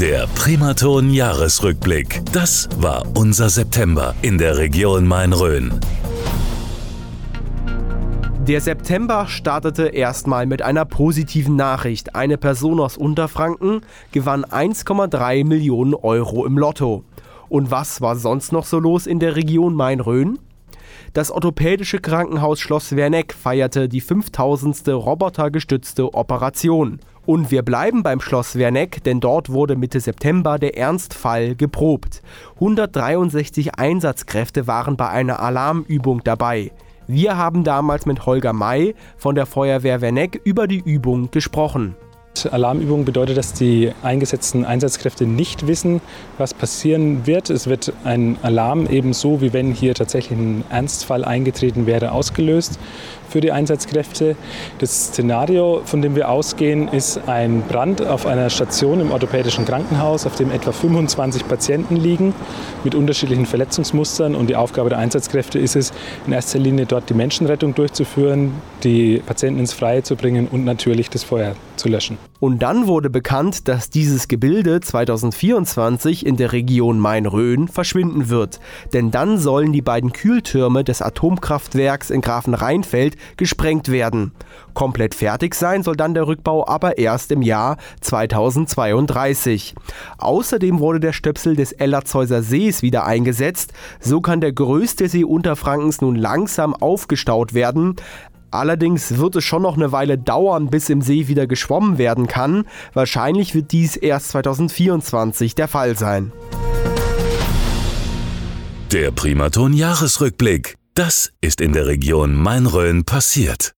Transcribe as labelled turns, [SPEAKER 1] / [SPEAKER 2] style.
[SPEAKER 1] Der Primaton Jahresrückblick. Das war unser September in der Region Main-Rhön.
[SPEAKER 2] Der September startete erstmal mit einer positiven Nachricht. Eine Person aus Unterfranken gewann 1,3 Millionen Euro im Lotto. Und was war sonst noch so los in der Region Main-Rhön? Das orthopädische Krankenhaus Schloss Werneck feierte die 5000. robotergestützte Operation. Und wir bleiben beim Schloss Werneck, denn dort wurde Mitte September der Ernstfall geprobt. 163 Einsatzkräfte waren bei einer Alarmübung dabei. Wir haben damals mit Holger May von der Feuerwehr Werneck über die Übung gesprochen.
[SPEAKER 3] Alarmübung bedeutet, dass die eingesetzten Einsatzkräfte nicht wissen, was passieren wird. Es wird ein Alarm ebenso, wie wenn hier tatsächlich ein Ernstfall eingetreten wäre, ausgelöst für die Einsatzkräfte. Das Szenario, von dem wir ausgehen, ist ein Brand auf einer Station im orthopädischen Krankenhaus, auf dem etwa 25 Patienten liegen mit unterschiedlichen Verletzungsmustern. Und die Aufgabe der Einsatzkräfte ist es, in erster Linie dort die Menschenrettung durchzuführen, die Patienten ins Freie zu bringen und natürlich das Feuer zu löschen.
[SPEAKER 2] Und dann wurde bekannt, dass dieses Gebilde 2024 in der Region Main-Rhön verschwinden wird. Denn dann sollen die beiden Kühltürme des Atomkraftwerks in Grafenrheinfeld gesprengt werden. Komplett fertig sein soll dann der Rückbau aber erst im Jahr 2032. Außerdem wurde der Stöpsel des Ellerzhäuser Sees wieder eingesetzt. So kann der größte See Unterfrankens nun langsam aufgestaut werden. Allerdings wird es schon noch eine Weile dauern, bis im See wieder geschwommen werden kann. Wahrscheinlich wird dies erst 2024 der Fall sein.
[SPEAKER 1] Der Primaton Jahresrückblick. Das ist in der Region Main-Rhön passiert.